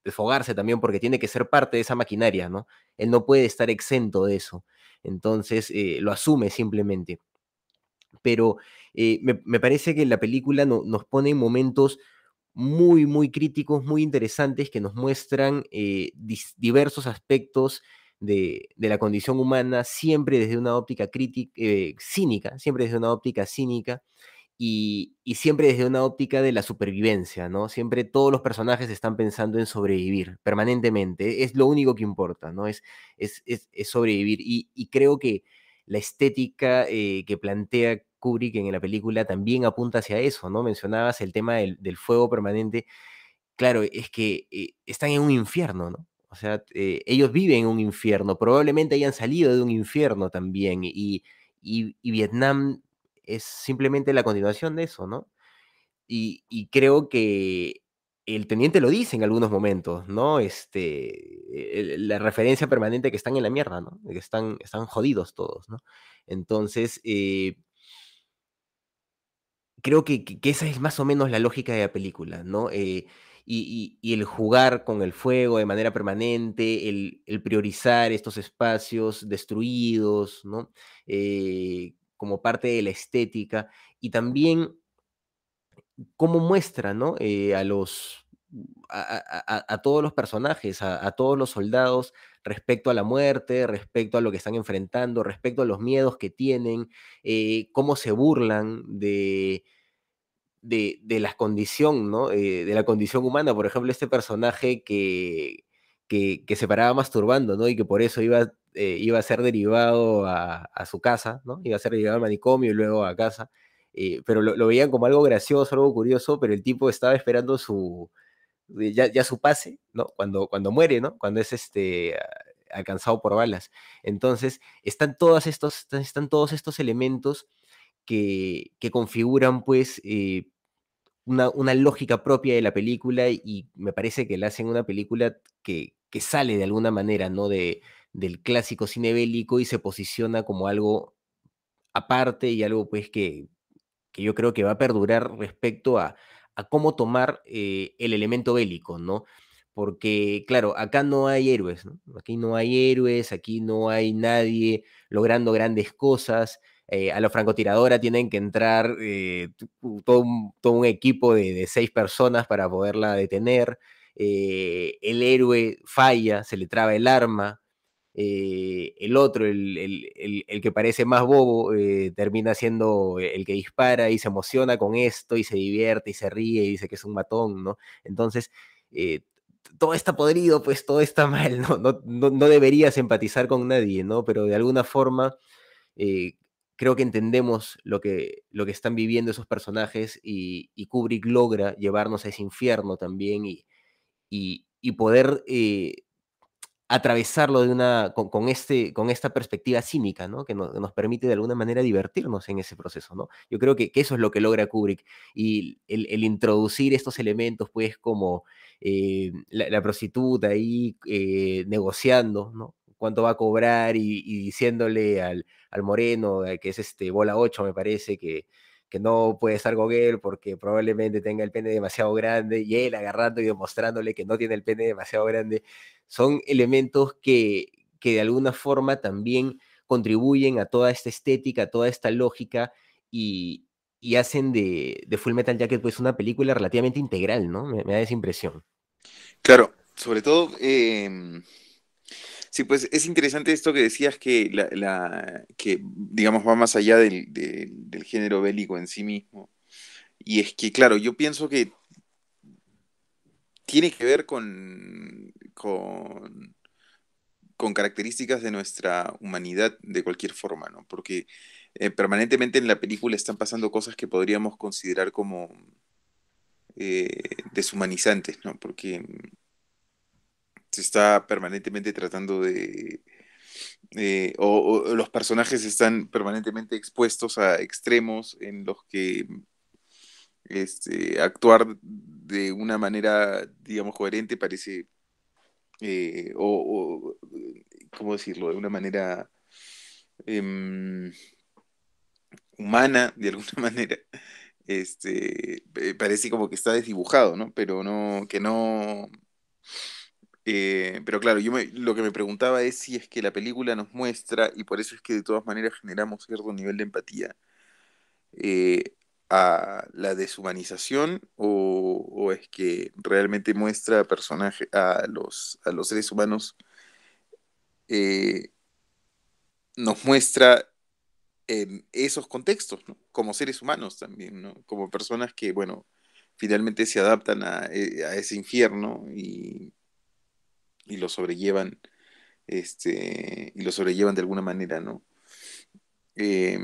desfogarse también porque tiene que ser parte de esa maquinaria, ¿no? Él no puede estar exento de eso. Entonces eh, lo asume simplemente. Pero me, parece que la película nos pone momentos muy, muy críticos, muy interesantes que nos muestran eh, diversos aspectos de, la condición humana, siempre desde una óptica crítica, eh, cínica, siempre desde una óptica cínica, y, siempre desde una óptica de la supervivencia, ¿no? Siempre todos los personajes están pensando en sobrevivir permanentemente, es lo único que importa, ¿no? Es, es, sobrevivir. Y, creo que la estética eh, que plantea Kubrick en la película también apunta hacia eso, ¿no? Mencionabas el tema del, fuego permanente. Claro, es que eh, están en un infierno, ¿no? O sea, eh, ellos viven en un infierno, probablemente hayan salido de un infierno también, y, y Vietnam es simplemente la continuación de eso, ¿no? Y, creo que el teniente lo dice en algunos momentos, ¿no? Este, la referencia permanente que están en la mierda, ¿no? Que están, están jodidos todos, ¿no? Entonces, eh, creo que, esa es más o menos la lógica de la película, ¿no? Eh, y, el jugar con el fuego de manera permanente, el, priorizar estos espacios destruidos, ¿no? Eh, como parte de la estética y también cómo muestra ¿no? Eh, a los a, todos los personajes, a, todos los soldados respecto a la muerte, respecto a lo que están enfrentando, respecto a los miedos que tienen, eh, cómo se burlan de, de, la condición, ¿no? Eh, de la condición humana. Por ejemplo, este personaje que, que, se paraba masturbando, ¿no? Y que por eso iba eh, iba a ser derivado a, su casa, ¿no? Iba a ser derivado al manicomio y luego a casa. Pero lo, veían como algo gracioso, algo curioso, pero el tipo estaba esperando su, eh, ya, su pase, ¿no? Cuando, cuando muere, ¿no? Cuando es este, alcanzado por balas. Entonces, están, todos estos, están todos estos elementos que, que configuran, pues, una, una, lógica propia de la película y me parece que la hacen una película que, que sale de alguna manera, ¿no? De, del clásico cine bélico y se posiciona como algo aparte y algo pues que, que yo creo que va a perdurar respecto a, a cómo tomar eh, el elemento bélico, ¿no? Porque, claro, acá no hay héroes, ¿no? Aquí no hay héroes, aquí no hay nadie logrando grandes cosas. Eh, a la francotiradora tienen que entrar eh, todo, un, equipo de, seis personas para poderla detener. el héroe falla, se le traba el arma, eh, el otro, el, que parece más bobo, eh, termina siendo el que dispara y se emociona con esto y se divierte y se ríe y dice que es un matón, ¿no? Entonces, eh, todo está podrido, pues todo está mal, ¿no? No, no, deberías empatizar con nadie, ¿no? Pero de alguna forma creo que entendemos lo que, lo que están viviendo esos personajes y, Kubrick logra llevarnos a ese infierno también y, y, poder atravesarlo de una, con, este, con esta perspectiva cínica, ¿no? Que, nos permite de alguna manera divertirnos en ese proceso, ¿no? Yo creo que, eso es lo que logra Kubrick y el, introducir estos elementos, pues, como eh, la, prostituta ahí eh, negociando, ¿no? Cuánto va a cobrar y, diciéndole al, al moreno, que es este bola 8, me parece, que, que no puede estar con porque probablemente tenga el pene demasiado grande y él agarrando y demostrándole que no tiene el pene demasiado grande, son elementos que, que de alguna forma también contribuyen a toda esta estética, a toda esta lógica y, hacen de, Full Metal Jacket pues una película relativamente integral, ¿no? Me, da esa impresión. Claro, sobre todo em, Sí, pues es interesante esto que decías que, la, que digamos, va más allá del, género bélico en sí mismo. Y es que, claro, yo pienso que tiene que ver con, con, características de nuestra humanidad de cualquier forma, ¿no? Porque eh, permanentemente en la película están pasando cosas que podríamos considerar como eh, deshumanizantes, ¿no? Porque se está permanentemente tratando de... Eh, o, los personajes están permanentemente expuestos a extremos en los que este, actuar de una manera, digamos, coherente parece, eh, o, ¿cómo decirlo?, de una manera em, humana, de alguna manera, este, parece como que está desdibujado, ¿no? Pero no, que no eh, pero claro, yo lo que me preguntaba es si es que la película nos muestra, y por eso es que de todas maneras generamos cierto nivel de empatía, eh, a la deshumanización o, es que realmente muestra a, los, a los seres humanos eh, nos muestra en esos contextos, como seres humanos también, ¿no? como personas que, bueno, finalmente se adaptan a, eh, a ese infierno y, y, lo sobrellevan, este, y lo sobrellevan de alguna manera, ¿no? Eh,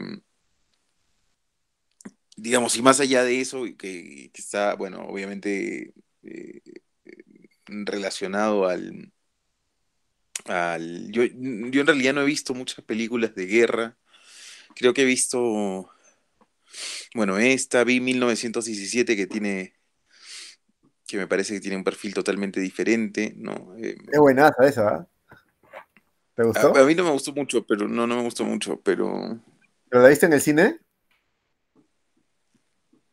digamos, y más allá de eso, que, que está, bueno, obviamente eh, relacionado al, al yo, yo en realidad no he visto muchas películas de guerra, creo que he visto, bueno, esta vi 1917 que tiene, que me parece que tiene un perfil totalmente diferente, ¿no? Eh, es buenaza esa, ¿ah? ¿Te gustó? A, a, mí no me gustó mucho, pero no, no me gustó mucho, pero... ¿Pero la viste en el cine?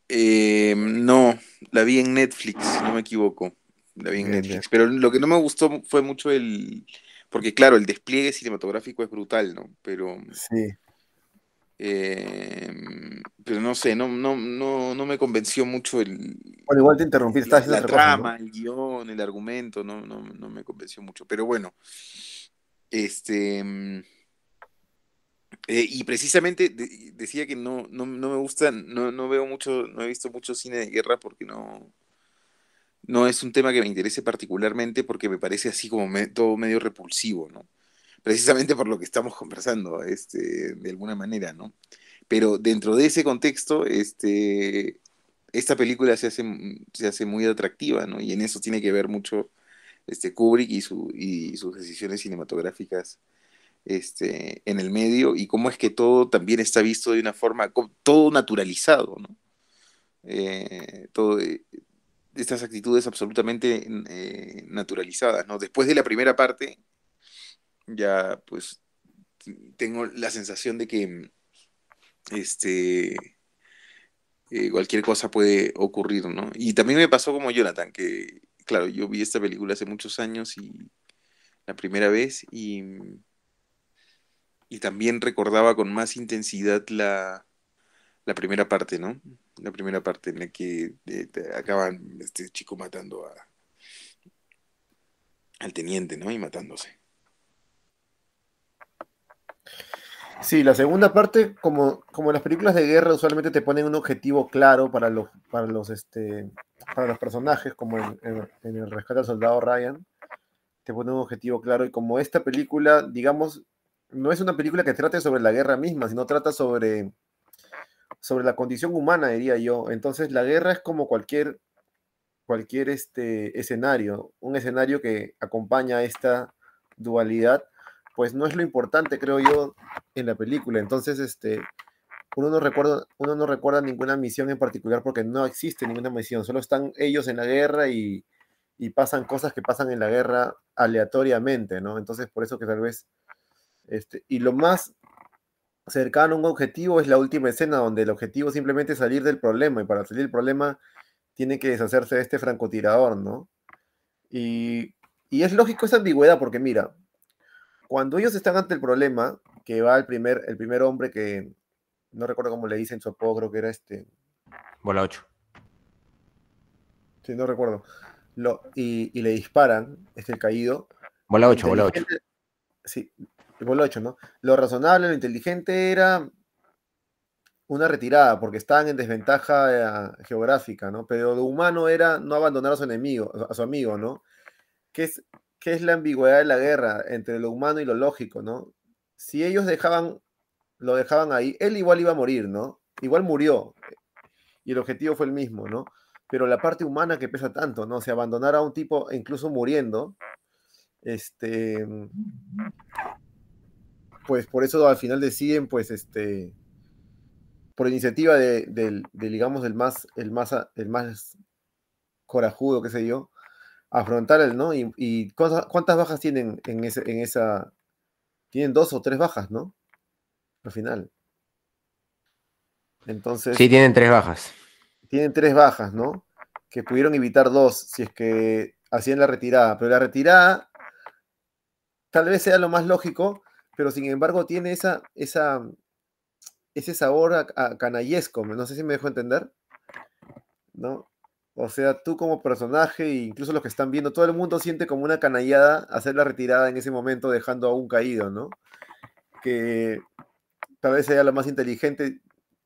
Eh, no, la vi en Netflix, si no me equivoco. La vi en Netflix. Pero lo que no me gustó fue mucho el. Porque, claro, el despliegue cinematográfico es brutal, ¿no? Pero. Sí. Eh, pero no sé, no, no, no, no me convenció mucho el. Bueno, igual te interrumpí, la, la trama, el guion, el argumento, no, no, no me convenció mucho. Pero bueno, este. Eh, y precisamente de, decía que no, no, no me gusta, no, no, veo mucho, no he visto mucho cine de guerra porque no, no es un tema que me interese particularmente porque me parece así como todo medio repulsivo, ¿no? Precisamente por lo que estamos conversando, este, de alguna manera, ¿no? Pero dentro de ese contexto, este, esta película se hace, se hace muy atractiva, ¿no? Y en eso tiene que ver mucho este, Kubrick y, su, y sus decisiones cinematográficas este, en el medio y cómo es que todo también está visto de una forma, todo naturalizado, ¿no? Eh, todo, eh, estas actitudes absolutamente eh, naturalizadas, ¿no? Después de la primera parte, ya pues tengo la sensación de que este cualquier cosa puede ocurrir, ¿no? Y también me pasó como Jonathan, que claro, yo vi esta película hace muchos años y la primera vez y y también recordaba con más intensidad la, la primera parte, ¿no? La primera parte en la que eh, acaban este chico matando al teniente, ¿no? Y matándose. Sí, la segunda parte, como, como las películas de guerra, usualmente te ponen un objetivo claro para los, para los, este, para los personajes, como en, en, en el rescate al soldado Ryan, te ponen un objetivo claro. Y como esta película, digamos, no es una película que trate sobre la guerra misma, sino trata sobre, sobre la condición humana, diría yo. Entonces la guerra es como cualquier, cualquier este, escenario, un escenario que acompaña esta dualidad, pues no es lo importante, creo yo, en la película. Entonces, este, uno no recuerda, uno no recuerda ninguna misión en particular porque no existe ninguna misión, solo están ellos en la guerra y, y pasan cosas que pasan en la guerra aleatoriamente, ¿no? Entonces, por eso que tal vez este, y lo más cercano a un objetivo es la última escena, donde el objetivo simplemente es salir del problema, y para salir del problema tiene que deshacerse de este francotirador, ¿no? Y, y es lógico esa ambigüedad, porque mira, cuando ellos están ante el problema, que va el primer, el primer hombre que, no recuerdo cómo le dicen su apodo, creo que era este... Bola 8. Sí, no recuerdo. Lo, y, y, le disparan, este caído. Bola 8, bola 8. Sí, el 8, ¿no? Lo razonable, lo inteligente era una retirada, porque estaban en desventaja eh, geográfica, ¿no? Pero lo humano era no abandonar a su enemigo, a su amigo, ¿no? ¿Qué es, qué es la ambigüedad de la guerra entre lo humano y lo lógico, ¿no? Si ellos dejaban, lo dejaban ahí, él igual iba a morir, ¿no? Igual murió. Y el objetivo fue el mismo, ¿no? Pero la parte humana que pesa tanto, ¿no? O sea, abandonar a un tipo, incluso muriendo, este, pues por eso al final deciden, pues, este, por iniciativa de, de, de digamos, el más, el más, el más corajudo, qué sé yo, afrontar el, ¿no? Y, y ¿cuántas, ¿cuántas, bajas tienen en, ese, en esa, tienen dos o tres bajas, ¿no? Al final. Entonces. Sí, tienen tres bajas. Tienen tres bajas, ¿no? Que pudieron evitar dos si es que hacían la retirada. Pero la retirada tal vez sea lo más lógico, pero sin embargo tiene esa, esa, ese sabor canallesco, no sé si me dejo entender, ¿no? O sea, tú como personaje, incluso los que están viendo, todo el mundo siente como una canallada hacer la retirada en ese momento dejando a un caído, ¿no? Que tal vez sea lo más inteligente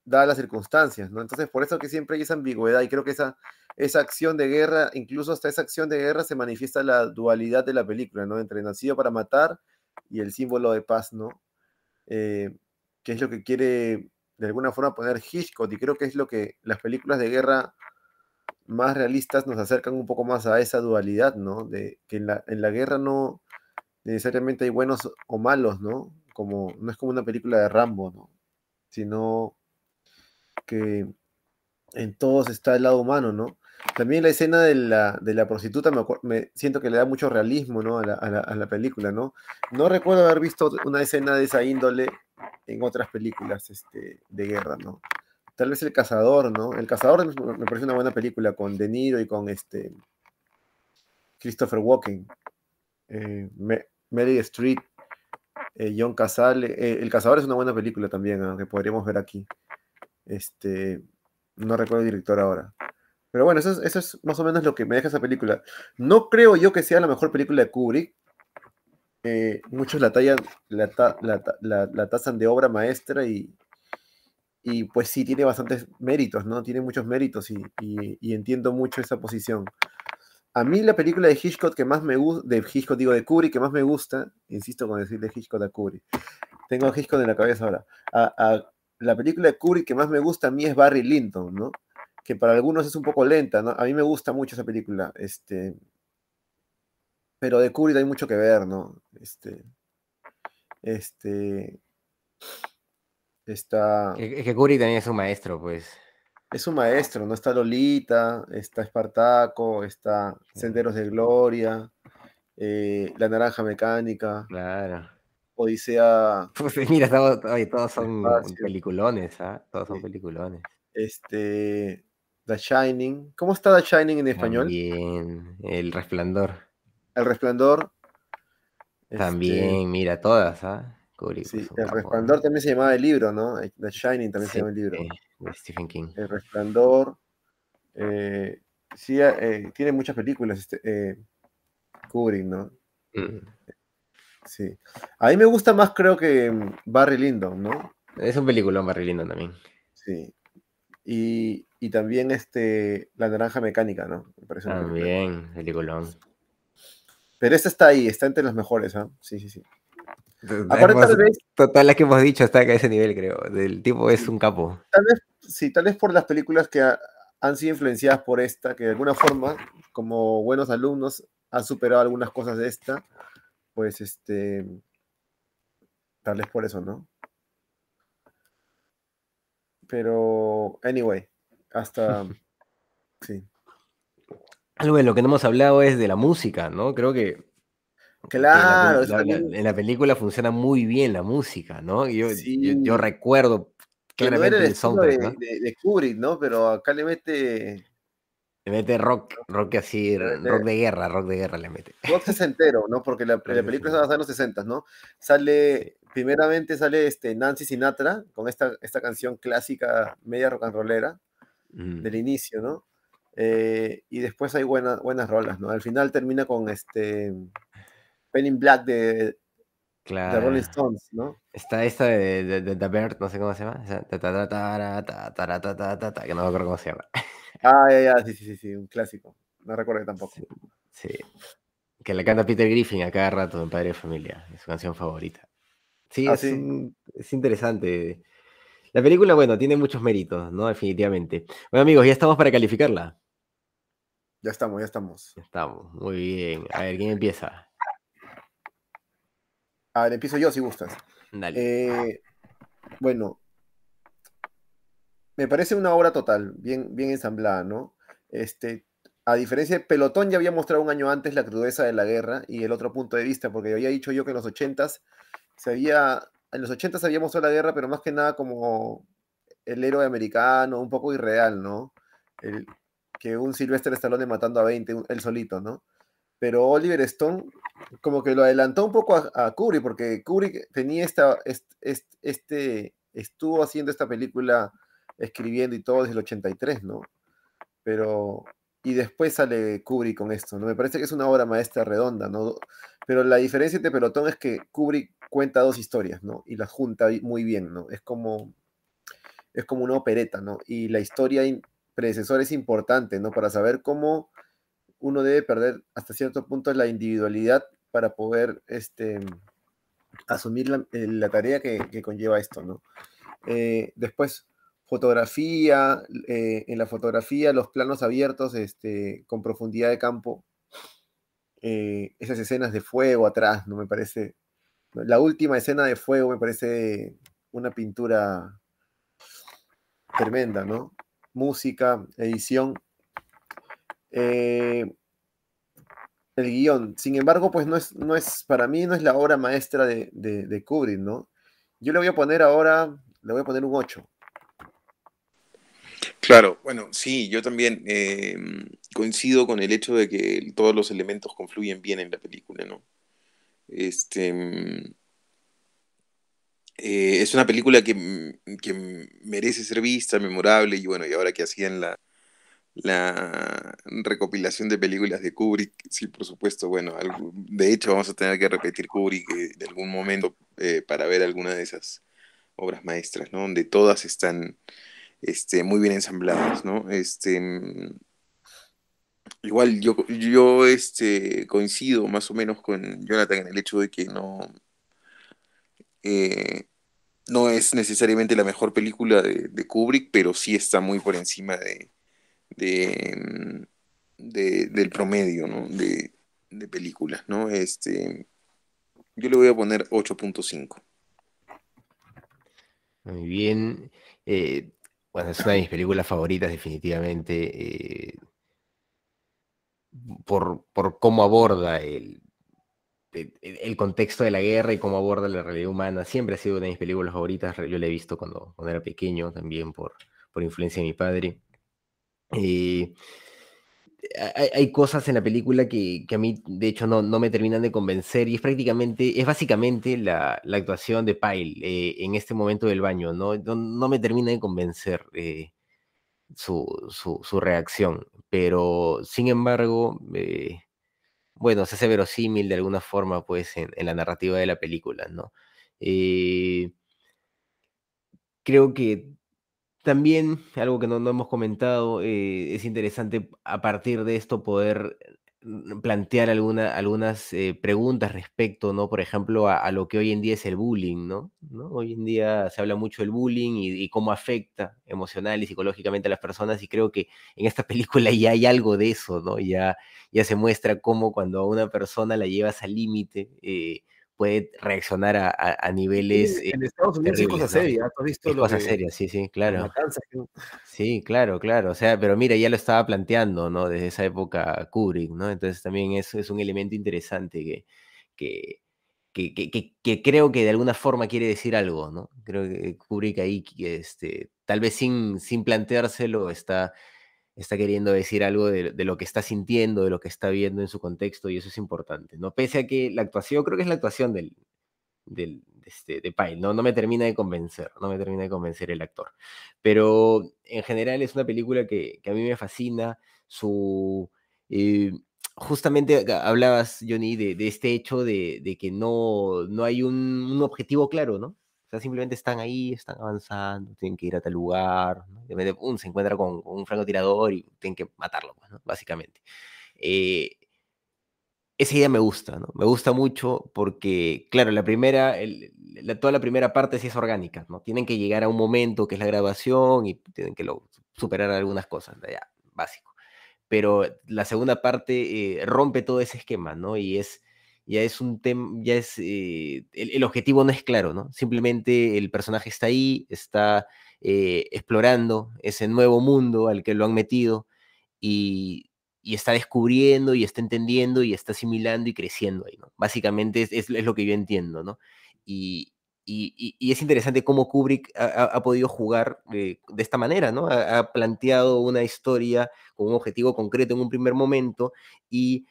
dadas las circunstancias, ¿no? Entonces, por eso que siempre hay esa ambigüedad y creo que esa, esa acción de guerra, incluso hasta esa acción de guerra se manifiesta la dualidad de la película, ¿no? Entre nacido para matar y el símbolo de paz, ¿no? Eh, que es lo que quiere de alguna forma poner Hitchcock y creo que es lo que las películas de guerra más realistas nos acercan un poco más a esa dualidad, ¿no? De que en la, en la guerra no necesariamente hay buenos o malos, ¿no? Como, no es como una película de Rambo, ¿no? Sino que en todos está el lado humano, ¿no? También la escena de la, de la prostituta me, me, siento que le da mucho realismo, ¿no? A la, a, la, a la, película, ¿no? No recuerdo haber visto una escena de esa índole en otras películas este, de guerra, ¿no? Tal vez El Cazador, ¿no? El Cazador me parece una buena película con De Niro y con este Christopher Walken, eh, Mary Street, eh, John Casale. Eh, el Cazador es una buena película también, que podríamos ver aquí. Este, no recuerdo el director ahora. Pero bueno, eso es, eso es, más o menos lo que me deja esa película. No creo yo que sea la mejor película de Kubrick. Eh, muchos la tallan, la, la, la, la, tasan de obra maestra y, y pues sí, tiene bastantes méritos, ¿no? Tiene muchos méritos y, y, y, entiendo mucho esa posición. A mí la película de Hitchcock que más me gusta, de Hitchcock digo, de Kubrick que más me gusta, insisto con decir de Hitchcock a Kubrick, tengo a Hitchcock en la cabeza ahora, a, a la película de Kubrick que más me gusta a mí es Barry Lyndon, ¿no? Que para algunos es un poco lenta, ¿no? A mí me gusta mucho esa película, este... Pero de Kubrick hay mucho que ver, ¿no? Este... Este... Está... Es que Kubrick también es un maestro, pues. Es un maestro, ¿no? Está Lolita, está Espartaco, está Senderos de Gloria, eh, La Naranja Mecánica. Claro. Odisea. Pues mira, todos, oye, todos son peliculones, ¿ah? ¿eh? Todos son peliculones. Este. The Shining. ¿Cómo está The Shining en español? Bien. El Resplandor. El Resplandor. También, este... mira, todas, ¿ah? ¿eh? Sí, el capo, Resplandor también se llamaba el libro, ¿no? The Shining también sí, se llama el libro. De Stephen King. El Resplandor. Eh, sí, eh, tiene muchas películas, este, eh, Kubrick, ¿no? Mm. Sí. A mí me gusta más, creo que mm, Barry Lyndon, ¿no? Es un peliculón Barry Lyndon también. Sí. Y, y, también este La Naranja Mecánica, ¿no? Me parece también, peliculón. Pero esta está ahí, está entre las mejores, ¿ah? ¿eh? Sí, sí, sí. Aparte, tal vez, todas las que hemos dicho está a ese nivel, creo. El tipo es un capo. Tal vez, sí, tal vez por las películas que ha, han sido influenciadas por esta, que de alguna forma, como buenos alumnos, han superado algunas cosas de esta, pues este. Tal vez por eso, ¿no? Pero, anyway, hasta. sí. Algo de lo que no hemos hablado es de la música, ¿no? Creo que Claro, en la, la, la, en la, película funciona muy bien la música, ¿no? Yo, sí. yo, yo, recuerdo claramente no el, el soundtrack, de, ¿no? de, de, Kubrick, ¿no? Pero acá le mete. Le mete rock, rock así, rock de guerra, rock de guerra le mete. Rock sesentero, ¿no? Porque la, la película está basada en los 60, ¿no? Sale, primeramente sale este Nancy Sinatra con esta, esta canción clásica, media rock and rollera, mm. del inicio, ¿no? Eh, y después hay buenas, buenas rolas, ¿no? Al final termina con este Pen in Black de, claro. de Rolling Stones, ¿no? Está esta de, de, de, The Bird, no sé cómo se llama, que no me acuerdo cómo se llama. Ah, ya, ya, sí, sí, sí, sí, un clásico. No recuerdo tampoco. Sí, sí. Que le canta Peter Griffin a cada rato en Padre de Familia, es su canción favorita. Sí, ah, es, ¿sí? Un, es interesante. La película, bueno, tiene muchos méritos, ¿no? Definitivamente. Bueno, amigos, ya estamos para calificarla. Ya estamos, ya estamos. Ya estamos, muy bien. A ver, ¿quién empieza? A ver, empiezo yo si gustas. Dale. Eh, bueno, me parece una obra total, bien, bien ensamblada, ¿no? Este, a diferencia de Pelotón, ya había mostrado un año antes la crudeza de la guerra y el otro punto de vista, porque había dicho yo que en los 80s se había, en los 80s había mostrado la guerra, pero más que nada como el héroe americano, un poco irreal, ¿no? El, que un Sylvester Stallone matando a 20, él solito, ¿no? Pero Oliver Stone como que lo adelantó un poco a, a Kubrick, porque Kubrick tenía esta, este, este, estuvo haciendo esta película, escribiendo y todo desde el 83, ¿no? Pero y después sale Kubrick con esto, ¿no? Me parece que es una obra maestra redonda, ¿no? Pero la diferencia entre Pelotón es que Kubrick cuenta dos historias, ¿no? Y las junta muy bien, ¿no? Es como, es como una opereta, ¿no? Y la historia predecesor es importante, ¿no? Para saber cómo uno debe perder hasta cierto punto la individualidad para poder este, asumir la, eh, tarea que, conlleva esto, ¿no? Eh, después, fotografía, eh, en la fotografía, los planos abiertos este, con profundidad de campo, esas escenas de fuego atrás, ¿no? Me parece, la última escena de fuego me parece una pintura tremenda, ¿no? Música, edición. Eh, el guion. Sin embargo, pues no es, no es, para mí no es la obra maestra de, de, Kubrick, ¿no? Yo le voy a poner ahora, le voy a poner un 8. Claro, bueno, sí, yo también em, coincido con el hecho de que todos los elementos confluyen bien en la película, ¿no? Este, em, eh, es una película que, que, merece ser vista, memorable, y bueno, y ahora que hacían la, la recopilación de películas de Kubrick, sí, por supuesto, bueno, de hecho vamos a tener que repetir Kubrick eh, de algún momento eh, para ver alguna de esas obras maestras, ¿no? Donde todas están este, muy bien ensambladas, ¿no? Este, igual yo, yo este, coincido más o menos con Jonathan en el hecho de que no, eh, no es necesariamente la mejor película de Kubrick, pero sí está muy por encima de de, del promedio de, de, películas, ¿no? Este, yo le voy a poner 8.5. Muy bien. Eh, bueno, es una de mis películas favoritas, definitivamente. Eh, por, cómo aborda el, el, contexto de la guerra y cómo aborda la realidad humana. Siempre ha sido una de mis películas favoritas. Yo la he visto cuando, cuando era pequeño, también por, por influencia de mi padre. Eh, hay, cosas en la película que, a mí, de hecho, no, no, me terminan de convencer y es prácticamente, es básicamente la, la actuación de Pyle eh, en este momento del baño, ¿no? No, me termina de convencer eh, su, su, reacción, pero sin embargo, bueno, se hace verosímil de alguna forma, pues, en, en la narrativa de la película, ¿no? creo que también, algo que no, hemos comentado, eh, es interesante a partir de esto poder mm, plantear alguna, algunas eh, preguntas respecto, ¿no? Por ejemplo, a, lo que hoy en día es el bullying, ¿no? Hoy en día se habla mucho del bullying y, cómo afecta emocional y psicológicamente a las personas y creo que en esta película ya hay algo de eso, ¿no? Ya, ya se muestra cómo cuando a una persona la llevas al límite, eh, puede reaccionar a, a, niveles. en Estados Unidos es cosa seria, ¿has visto? Es cosa seria, sí, sí, claro. Sí, claro, claro. O sea, pero mira, ya lo estaba planteando, ¿no? Desde esa época Kubrick, ¿no? Entonces también eso es un elemento interesante que, que, que, que, que, creo que de alguna forma quiere decir algo, ¿no? Creo que Kubrick ahí, este, tal vez sin, sin planteárselo, está está queriendo decir algo de, lo que está sintiendo, de lo que está viendo en su contexto, y eso es importante, ¿no? Pese a que la actuación, creo que es la actuación del, del este, de Pyle, ¿no? No me termina de convencer, no me termina de convencer el actor. Pero en general es una película que, a mí me fascina, su... Eh, justamente hablabas, Johnny, de, este hecho de, que no, no hay un, un objetivo claro, ¿no? O sea, simplemente están ahí, están avanzando, tienen que ir a tal lugar, de repente se encuentra con, un francotirador y tienen que matarlo, pues, básicamente. Eh, esa idea me gusta, ¿no? Me gusta mucho porque, claro, la primera, toda la primera parte sí es orgánica, ¿no? Tienen que llegar a un momento que es la grabación y tienen que superar algunas cosas, ya, básico. Pero la segunda parte eh, rompe todo ese esquema, ¿no? Y es ya es un tema, ya es, eh, el, objetivo no es claro, ¿no? Simplemente el personaje está ahí, está eh, explorando ese nuevo mundo al que lo han metido y, está descubriendo y está entendiendo y está asimilando y creciendo ahí, ¿no? Básicamente es, lo que yo entiendo, ¿no? Y, es interesante cómo Kubrick ha, podido jugar de esta manera, ¿no? Ha, ha planteado una historia con un objetivo concreto en un primer momento y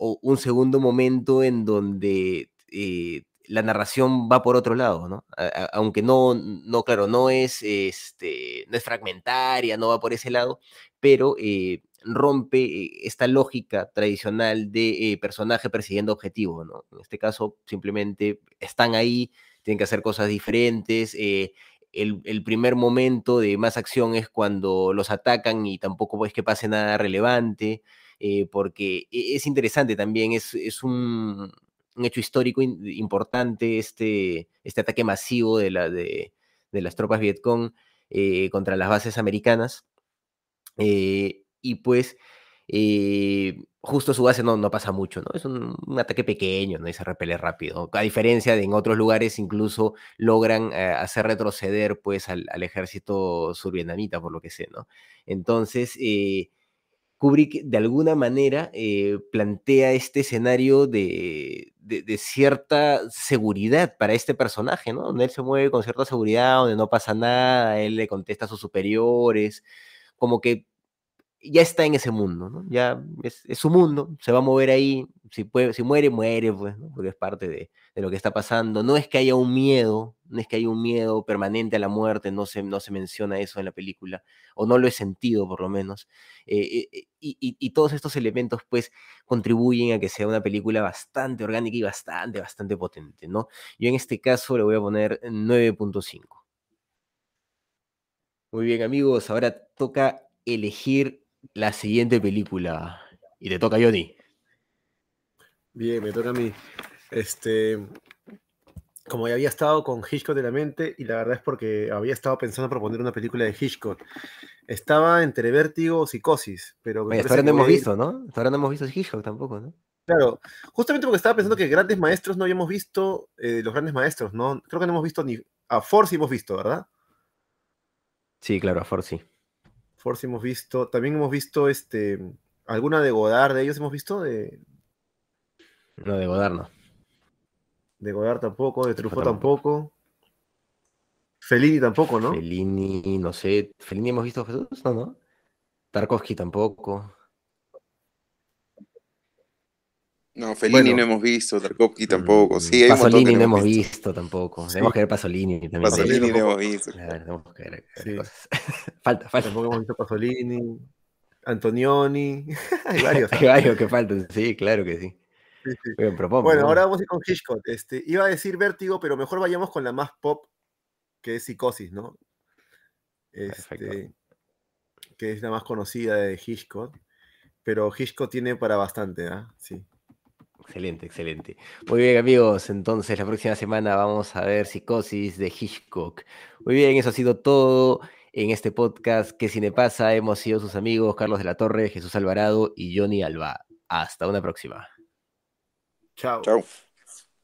un segundo momento en donde eh, la narración va por otro lado, ¿no? aunque no, no, claro, no es, este, no es fragmentaria, no va por ese lado, pero eh, rompe eh, esta lógica tradicional de personaje persiguiendo objetivo, ¿no? En este caso, simplemente están ahí, tienen que hacer cosas diferentes. el, el, primer momento de más acción es cuando los atacan y tampoco es que pase nada relevante. Porque e, es interesante también, es, es un, un hecho histórico importante este, este ataque masivo de, la, de, las tropas Vietcong eh, contra las bases americanas. Eh, y pues eh, justo su base no, no pasa mucho, ¿no? Es un, ataque pequeño, ¿no? Y se repele rápido. A diferencia de en otros lugares, incluso logran hacer retroceder pues al, al, ejército survietnamita, por lo que sé, ¿no? Entonces, Kubrick de alguna manera eh, plantea este escenario de, cierta seguridad para este personaje, ¿no? Donde él se mueve con cierta seguridad, donde no pasa nada, él le contesta a sus superiores, como que ya está en ese mundo, ¿no? Ya es, su mundo, se va a mover ahí, si, puede, si muere, muere, pues, ¿no? Porque es parte de, lo que está pasando. No es que haya un miedo, no es que haya un miedo permanente a la muerte, no se, no se menciona eso en la película, o no lo he sentido por lo menos. Eh, eh, y, todos estos elementos, pues, contribuyen a que sea una película bastante orgánica y bastante, bastante potente, ¿no? Yo en este caso le voy a poner 9.5. Muy bien, amigos, ahora toca elegir la siguiente película. Y te toca, Johnny. Bien, me toca a mí. Este, como ya había estado con Hitchcock de la mente, y la verdad es porque había estado pensando en proponer una película de Hitchcock. Estaba entre vértigo o psicosis, pero... ahora no hemos visto, ¿no? ahora no hemos visto Hitchcock tampoco, ¿no? Claro, justamente porque estaba pensando que grandes maestros no habíamos visto, eh, los grandes maestros, ¿no? Creo que no hemos visto ni... A Force hemos visto, ¿verdad? Sí, claro, a Force sí. Force hemos visto, también hemos visto este, alguna de Godard, de ellos hemos visto, de... No, de Godard no. De Godard tampoco, de Truffaut tampoco. Fellini tampoco, ¿no? Fellini, no sé. ¿Fellini hemos visto Jesús? No, no. Tarkovsky tampoco. No, Fellini no hemos visto, Tarkovsky tampoco. Sí, Pasolini no hemos visto, tampoco. Tenemos que ver Pasolini también. Pasolini no hemos visto. tenemos que ver, cosas. falta, falta. Tampoco hemos visto Pasolini, Antonioni. Hay varios. Hay varios que faltan, sí, claro que sí. bueno, ahora vamos a ir con Hitchcock. Este, iba a decir Vértigo, pero mejor vayamos con la más pop, que es Psicosis, ¿no? Este, que es la más conocida de Hitchcock. Pero Hitchcock tiene para bastante, ¿ah? Sí. Excelente, excelente. Muy bien, amigos. Entonces, la próxima semana vamos a ver Psicosis de Hitchcock. Muy bien, eso ha sido todo en este podcast. ¿Qué cine pasa? Hemos sido sus amigos Carlos de la Torre, Jesús Alvarado y Johnny Alba. Hasta una próxima. Chao. Chao.